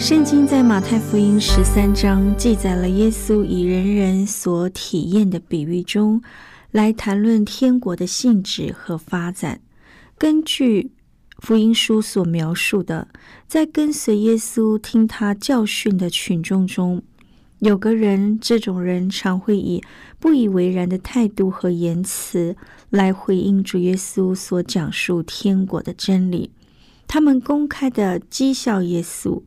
圣经在马太福音十三章记载了耶稣以人人所体验的比喻中。来谈论天国的性质和发展。根据福音书所描述的，在跟随耶稣听他教训的群众中，有个人，这种人常会以不以为然的态度和言辞来回应主耶稣所讲述天国的真理。他们公开的讥笑耶稣：“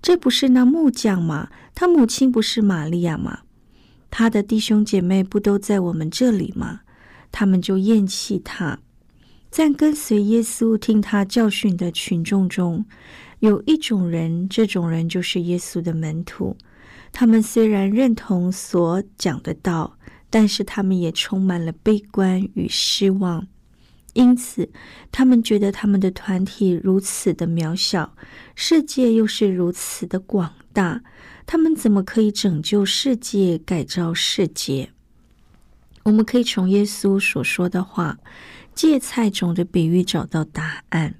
这不是那木匠吗？他母亲不是玛利亚吗？”他的弟兄姐妹不都在我们这里吗？他们就厌弃他。在跟随耶稣、听他教训的群众中，有一种人，这种人就是耶稣的门徒。他们虽然认同所讲的道，但是他们也充满了悲观与失望。因此，他们觉得他们的团体如此的渺小，世界又是如此的广大。他们怎么可以拯救世界、改造世界？我们可以从耶稣所说的话“芥菜种”的比喻找到答案。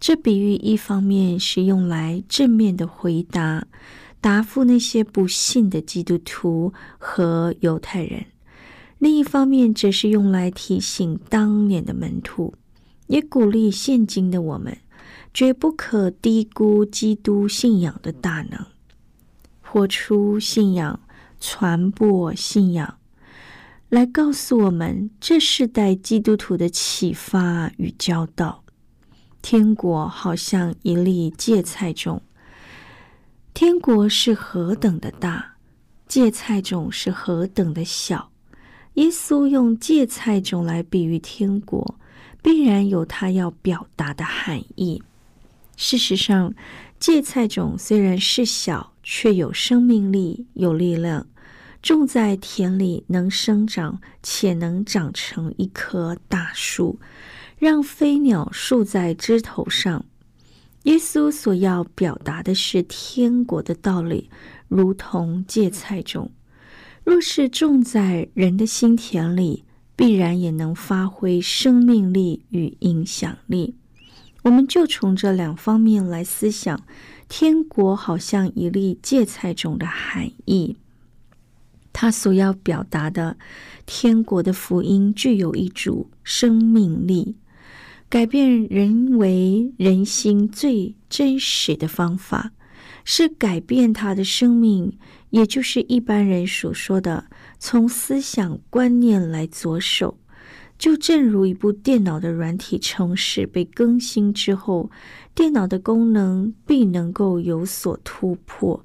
这比喻一方面是用来正面的回答、答复那些不信的基督徒和犹太人；另一方面则是用来提醒当年的门徒，也鼓励现今的我们，绝不可低估基督信仰的大能。活出信仰，传播信仰，来告诉我们这世代基督徒的启发与教导。天国好像一粒芥菜种，天国是何等的大，芥菜种是何等的小。耶稣用芥菜种来比喻天国，必然有他要表达的含义。事实上，芥菜种虽然是小，却有生命力、有力量，种在田里能生长，且能长成一棵大树，让飞鸟竖在枝头上。耶稣所要表达的是天国的道理，如同芥菜种，若是种在人的心田里，必然也能发挥生命力与影响力。我们就从这两方面来思想，天国好像一粒芥菜种的含义。它所要表达的天国的福音，具有一组生命力，改变人为人心最真实的方法，是改变他的生命，也就是一般人所说的从思想观念来着手。就正如一部电脑的软体程式被更新之后，电脑的功能必能够有所突破。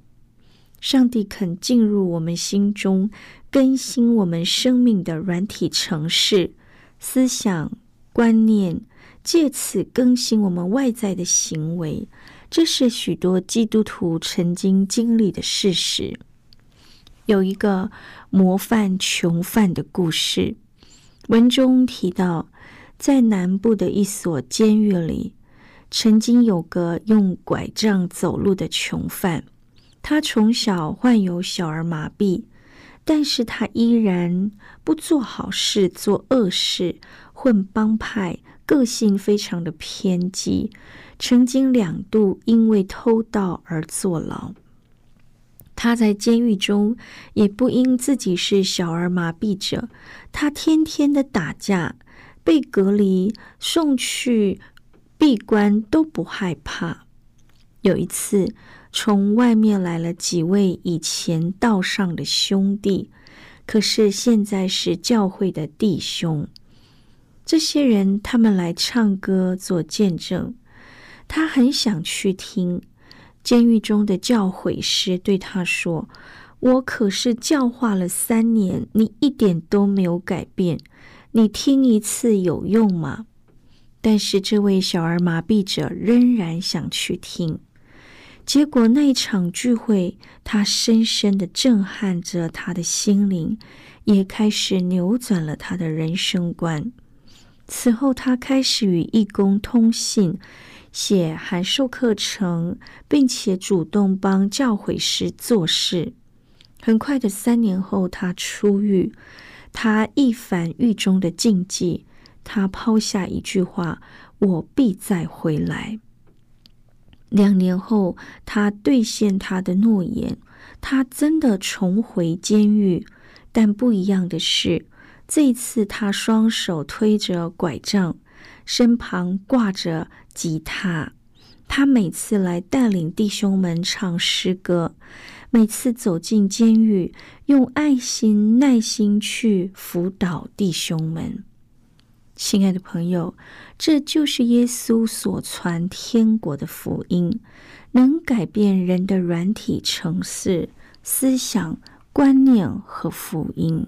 上帝肯进入我们心中，更新我们生命的软体程式、思想、观念，借此更新我们外在的行为。这是许多基督徒曾经经历的事实。有一个模范囚犯的故事。文中提到，在南部的一所监狱里，曾经有个用拐杖走路的囚犯。他从小患有小儿麻痹，但是他依然不做好事，做恶事，混帮派，个性非常的偏激。曾经两度因为偷盗而坐牢。他在监狱中也不因自己是小儿麻痹者，他天天的打架，被隔离、送去闭关都不害怕。有一次，从外面来了几位以前道上的兄弟，可是现在是教会的弟兄。这些人他们来唱歌做见证，他很想去听。监狱中的教诲师对他说：“我可是教化了三年，你一点都没有改变，你听一次有用吗？”但是这位小儿麻痹者仍然想去听。结果那场聚会，他深深的震撼着他的心灵，也开始扭转了他的人生观。此后，他开始与义工通信，写函授课程，并且主动帮教诲师做事。很快的，三年后，他出狱。他一反狱中的禁忌，他抛下一句话：“我必再回来。”两年后，他兑现他的诺言，他真的重回监狱。但不一样的是，这一次他双手推着拐杖，身旁挂着吉他。他每次来带领弟兄们唱诗歌，每次走进监狱，用爱心、耐心去辅导弟兄们。亲爱的朋友，这就是耶稣所传天国的福音，能改变人的软体、城市、思想、观念和福音。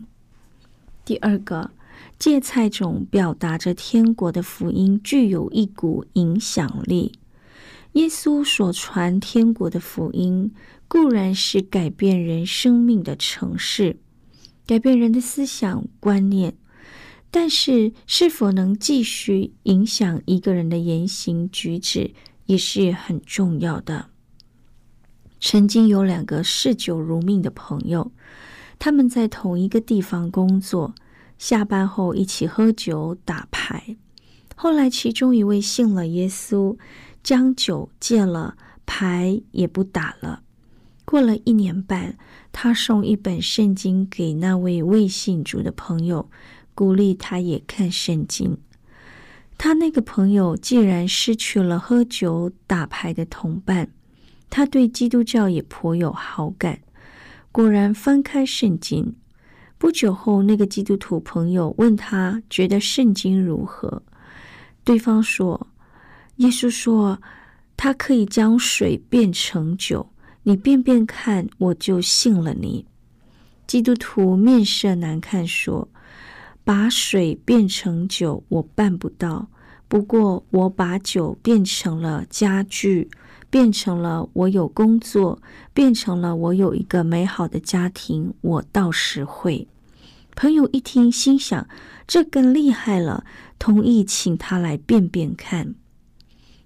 第二个，芥菜种表达着天国的福音，具有一股影响力。耶稣所传天国的福音，固然是改变人生命的城市，改变人的思想观念。但是，是否能继续影响一个人的言行举止，也是很重要的。曾经有两个嗜酒如命的朋友，他们在同一个地方工作，下班后一起喝酒打牌。后来，其中一位信了耶稣，将酒戒了，牌也不打了。过了一年半，他送一本圣经给那位未信主的朋友。鼓励他也看圣经。他那个朋友既然失去了喝酒打牌的同伴，他对基督教也颇有好感。果然翻开圣经，不久后，那个基督徒朋友问他觉得圣经如何？对方说：“耶稣说他可以将水变成酒，你变变看，我就信了你。”基督徒面色难看说。把水变成酒，我办不到。不过，我把酒变成了家具，变成了我有工作，变成了我有一个美好的家庭，我倒是会。朋友一听，心想这更厉害了，同意请他来变变看。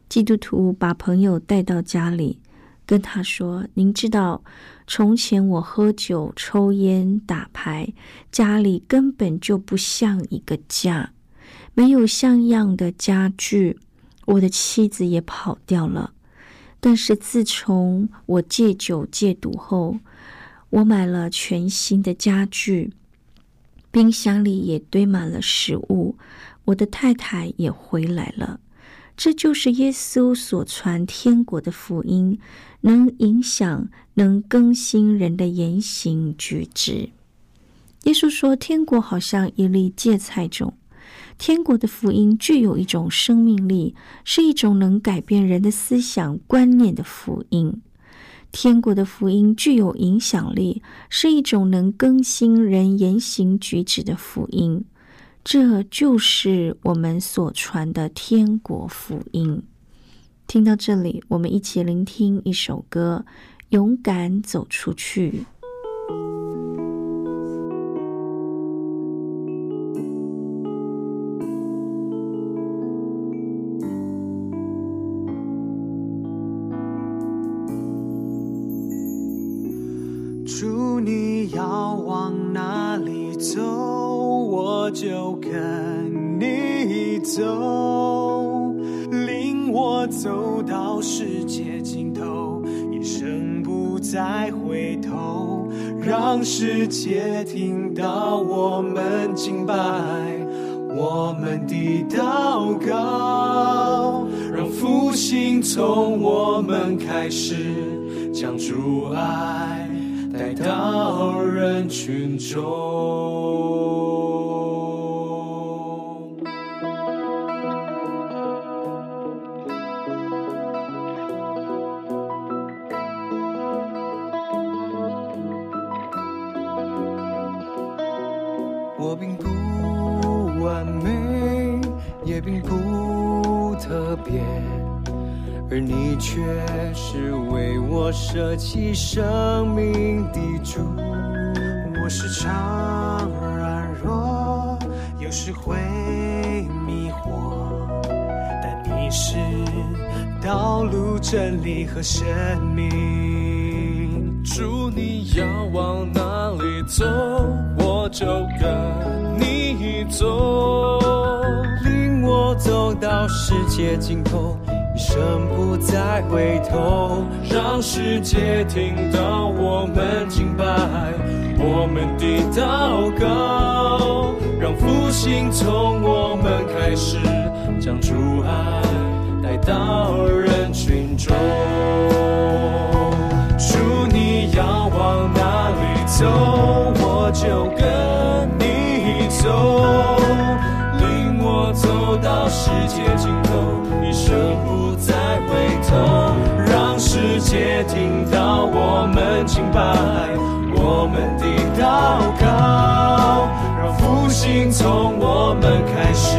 基督徒把朋友带到家里，跟他说：“您知道。”从前我喝酒、抽烟、打牌，家里根本就不像一个家，没有像样的家具。我的妻子也跑掉了。但是自从我戒酒戒毒后，我买了全新的家具，冰箱里也堆满了食物。我的太太也回来了。这就是耶稣所传天国的福音，能影响、能更新人的言行举止。耶稣说：“天国好像一粒芥菜种，天国的福音具有一种生命力，是一种能改变人的思想观念的福音。天国的福音具有影响力，是一种能更新人言行举止的福音。”这就是我们所传的天国福音。听到这里，我们一起聆听一首歌，《勇敢走出去》。走，领我走到世界尽头，一生不再回头，让世界听到我们敬拜。我们的祷告，让复兴从我们开始，将主爱带到人群中。而你却是为我舍弃生命的主。我时常软弱，有时会迷惑，但你是道路、真理和生命。主，你要往哪里走？我就跟你走，领我走到世界尽头，一生不再回头，让世界听到我们敬拜，我们的祷告，让复兴从我们开始，将主爱带到人群中。主，你要往哪里走，我就跟你。走，领我走到世界尽头，一生不头，让世界听到我们敬拜，我们的祷告，让复兴从我们开始，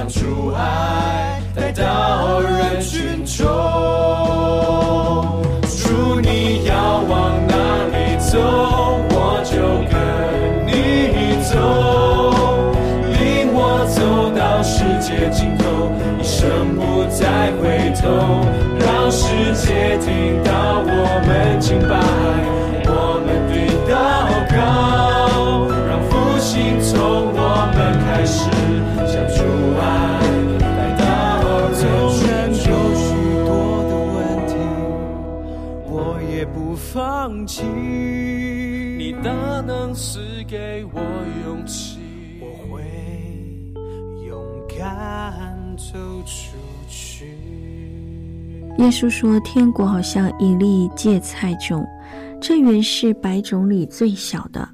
将主爱带到人群中。主，你要往哪里走，我就跟你走，领我走到世界尽头。一生不再回头，让世界听到我们敬拜，耶稣说：“天国好像一粒芥菜种，这原是百种里最小的，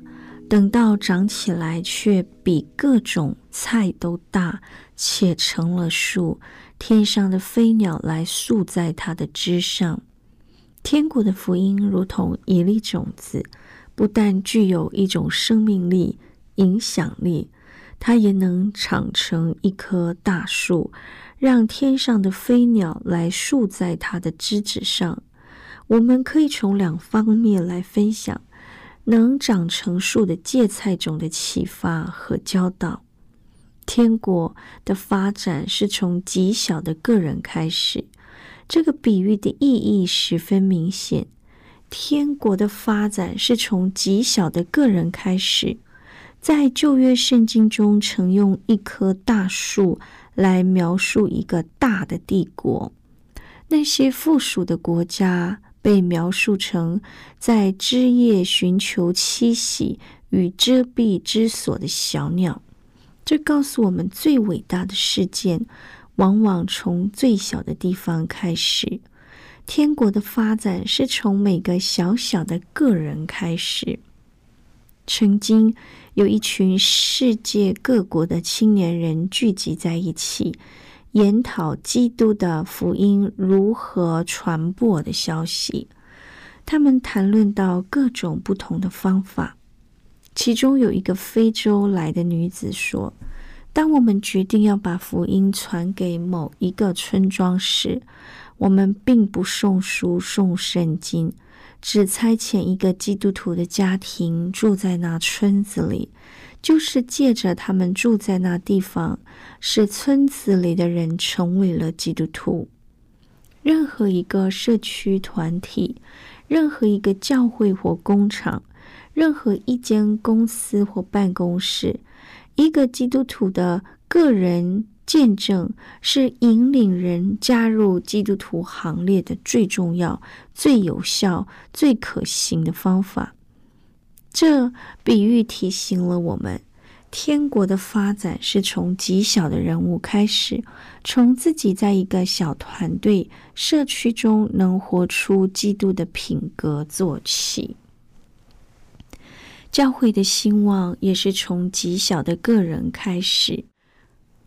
等到长起来，却比各种菜都大，且成了树。天上的飞鸟来宿在它的枝上。天国的福音如同一粒种子，不但具有一种生命力、影响力。”它也能长成一棵大树，让天上的飞鸟来树在它的枝子上。我们可以从两方面来分享能长成树的芥菜种的启发和教导。天国的发展是从极小的个人开始，这个比喻的意义十分明显。天国的发展是从极小的个人开始。在旧约圣经中，曾用一棵大树来描述一个大的帝国。那些附属的国家被描述成在枝叶寻求栖息与遮蔽之所的小鸟。这告诉我们，最伟大的事件往往从最小的地方开始。天国的发展是从每个小小的个人开始。曾经。有一群世界各国的青年人聚集在一起，研讨基督的福音如何传播的消息。他们谈论到各种不同的方法。其中有一个非洲来的女子说：“当我们决定要把福音传给某一个村庄时，我们并不送书送圣经，只差遣一个基督徒的家庭住在那村子里，就是借着他们住在那地方，使村子里的人成为了基督徒。任何一个社区团体，任何一个教会或工厂。”任何一间公司或办公室，一个基督徒的个人见证是引领人加入基督徒行列的最重要、最有效、最可行的方法。这比喻提醒了我们，天国的发展是从极小的人物开始，从自己在一个小团队、社区中能活出基督的品格做起。教会的兴旺也是从极小的个人开始。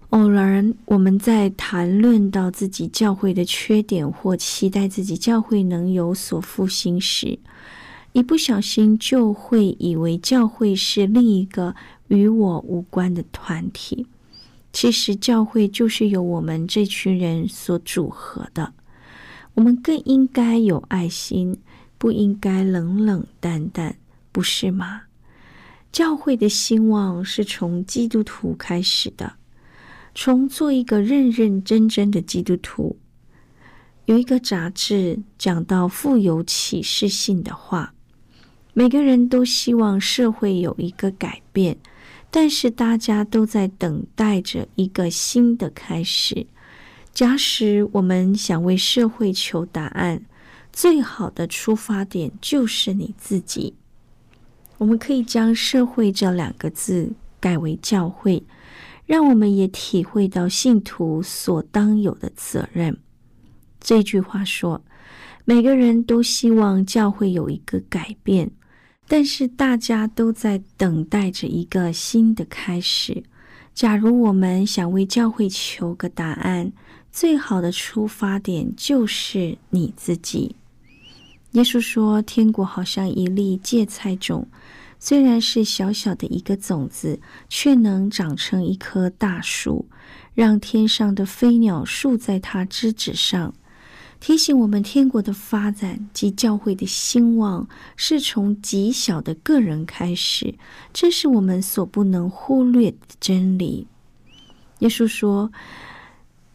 偶然，我们在谈论到自己教会的缺点，或期待自己教会能有所复兴时，一不小心就会以为教会是另一个与我无关的团体。其实，教会就是由我们这群人所组合的。我们更应该有爱心，不应该冷冷淡淡，不是吗？教会的兴旺是从基督徒开始的，从做一个认认真真的基督徒。有一个杂志讲到富有启示性的话：每个人都希望社会有一个改变，但是大家都在等待着一个新的开始。假使我们想为社会求答案，最好的出发点就是你自己。我们可以将“社会”这两个字改为“教会”，让我们也体会到信徒所当有的责任。这句话说：“每个人都希望教会有一个改变，但是大家都在等待着一个新的开始。”假如我们想为教会求个答案，最好的出发点就是你自己。耶稣说：“天国好像一粒芥菜种。”虽然是小小的一个种子，却能长成一棵大树，让天上的飞鸟竖在它枝子上，提醒我们天国的发展及教会的兴旺是从极小的个人开始，这是我们所不能忽略的真理。耶稣说：“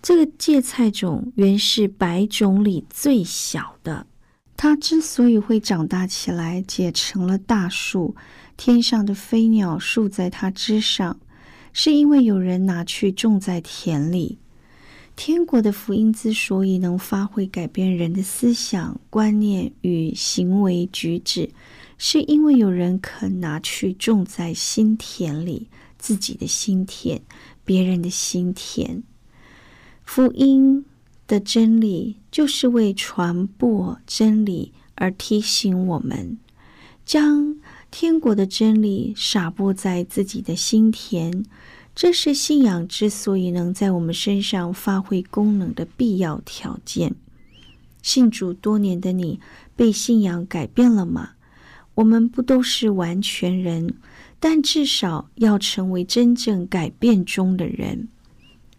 这个芥菜种原是百种里最小的。”它之所以会长大起来，结成了大树，天上的飞鸟竖在它之上，是因为有人拿去种在田里。天国的福音之所以能发挥改变人的思想、观念与行为举止，是因为有人肯拿去种在心田里，自己的心田，别人的心田。福音。的真理就是为传播真理而提醒我们，将天国的真理撒播在自己的心田。这是信仰之所以能在我们身上发挥功能的必要条件。信主多年的你，被信仰改变了吗？我们不都是完全人，但至少要成为真正改变中的人。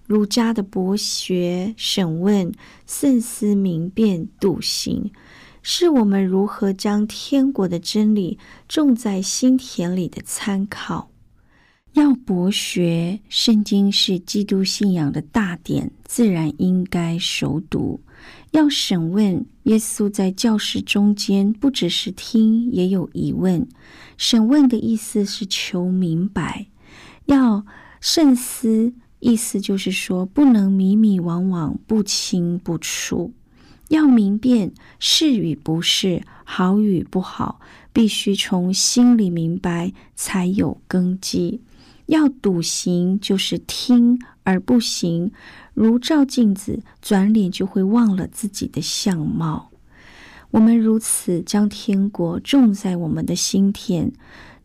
儒家的博学、审问、慎思明辨、笃行，是我们如何将天国的真理种在心田里的参考。要博学，圣经是基督信仰的大典，自然应该熟读。要审问，耶稣在教室中间不只是听，也有疑问。审问的意思是求明白。要慎思。意思就是说，不能迷迷惘惘、不清不楚，要明辨是与不是、好与不好，必须从心里明白才有根基。要笃行，就是听而不行，如照镜子，转脸就会忘了自己的相貌。我们如此将天国种在我们的心田。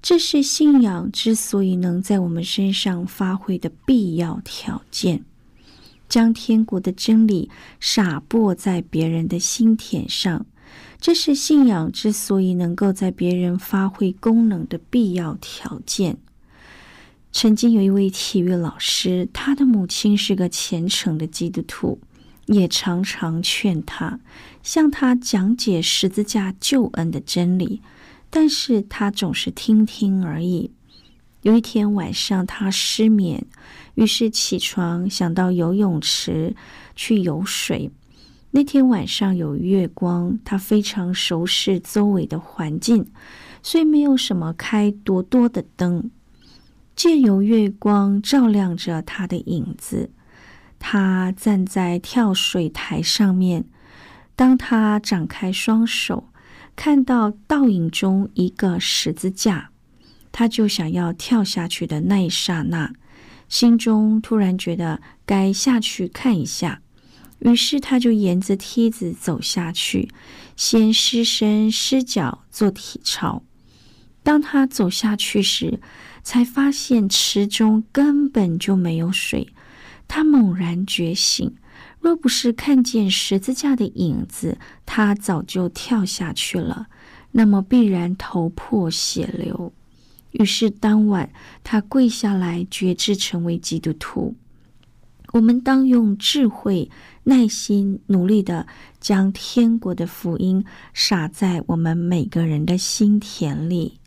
这是信仰之所以能在我们身上发挥的必要条件。将天国的真理撒播在别人的心田上，这是信仰之所以能够在别人发挥功能的必要条件。曾经有一位体育老师，他的母亲是个虔诚的基督徒，也常常劝他向他讲解十字架救恩的真理，但是他总是听听而已。有一天晚上，他失眠，于是起床想到游泳池去游水。那天晚上有月光，他非常熟悉周围的环境，所以没有什么开多多的灯，借由月光照亮着他的影子。他站在跳水台上面，当他展开双手，看到倒影中一个十字架。他就想要跳下去的那一刹那，心中突然觉得该下去看一下，于是他就沿着梯子走下去，先失身失脚做体操。当他走下去时，才发现池中根本就没有水。他猛然觉醒，若不是看见十字架的影子，他早就跳下去了，那么必然头破血流。于是当晚，他跪下来，决志成为基督徒。我们当用智慧、耐心、努力的将天国的福音撒在我们每个人的心田里，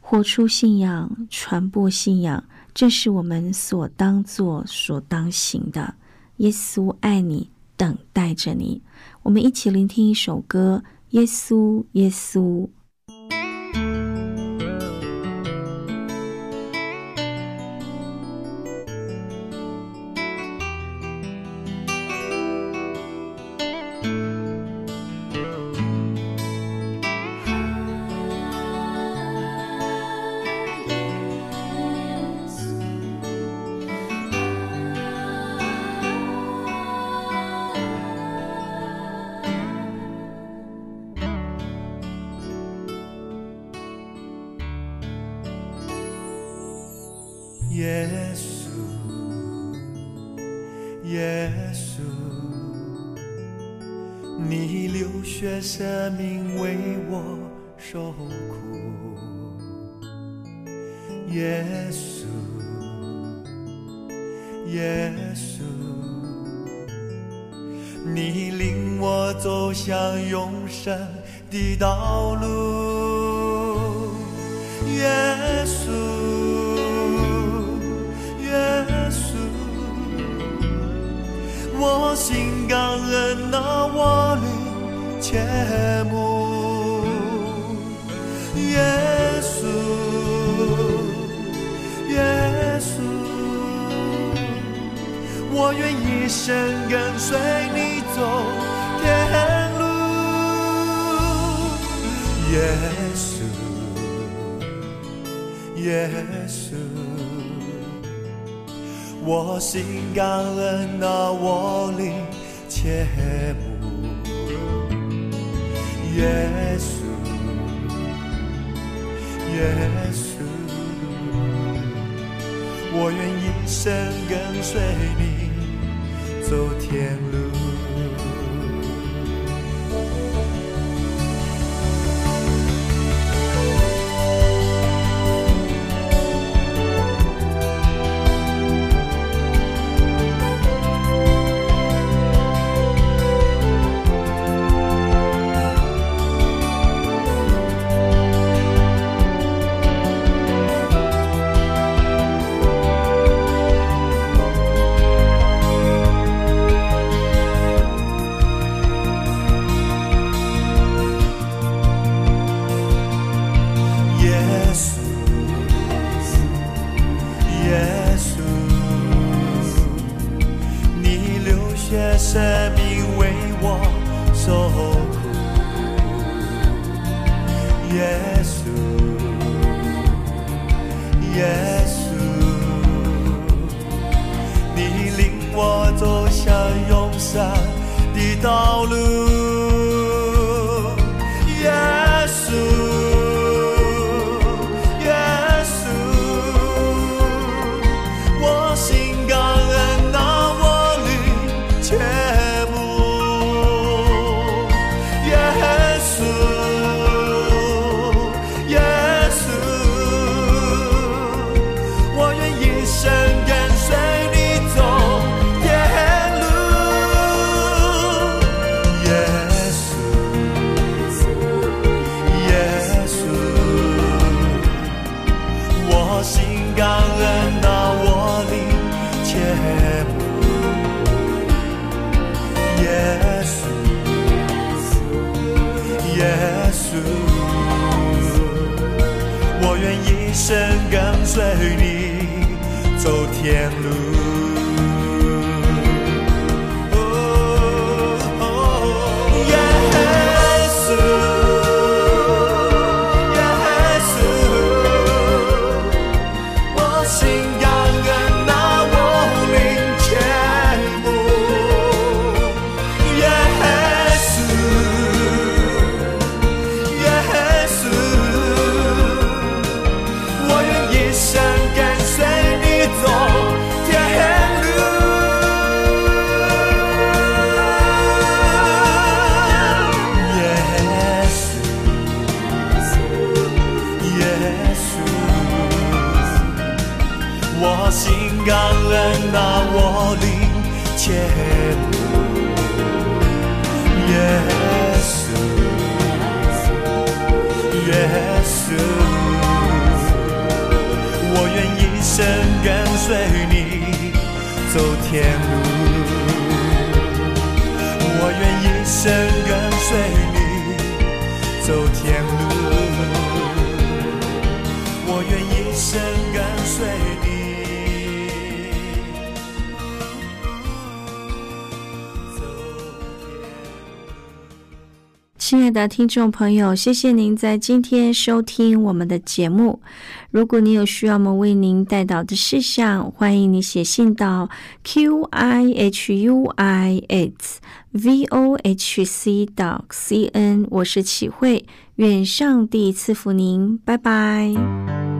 活出信仰，传播信仰，这是我们所当做、所当行的。耶稣爱你，等待着你。我们一起聆听一首歌：耶稣，耶稣。耶稣，耶稣，你领我走向永生的道路。耶稣。耶稣我心感恩，那我的切慕，一生跟随你走天路，耶稣，耶稣。我心感恩，那我灵切慕耶稣，耶稣，我愿一生跟随你走天路。血生命为我受苦，耶稣，耶稣，你领我走向永生的道路。生跟随你走天路。的听众朋友，谢谢您在今天收听我们的节目。如果你有需要我们为您带到的事项，欢迎你写信到 q i h u i s v o h c dot c n。我是启慧，愿上帝赐福您，拜拜。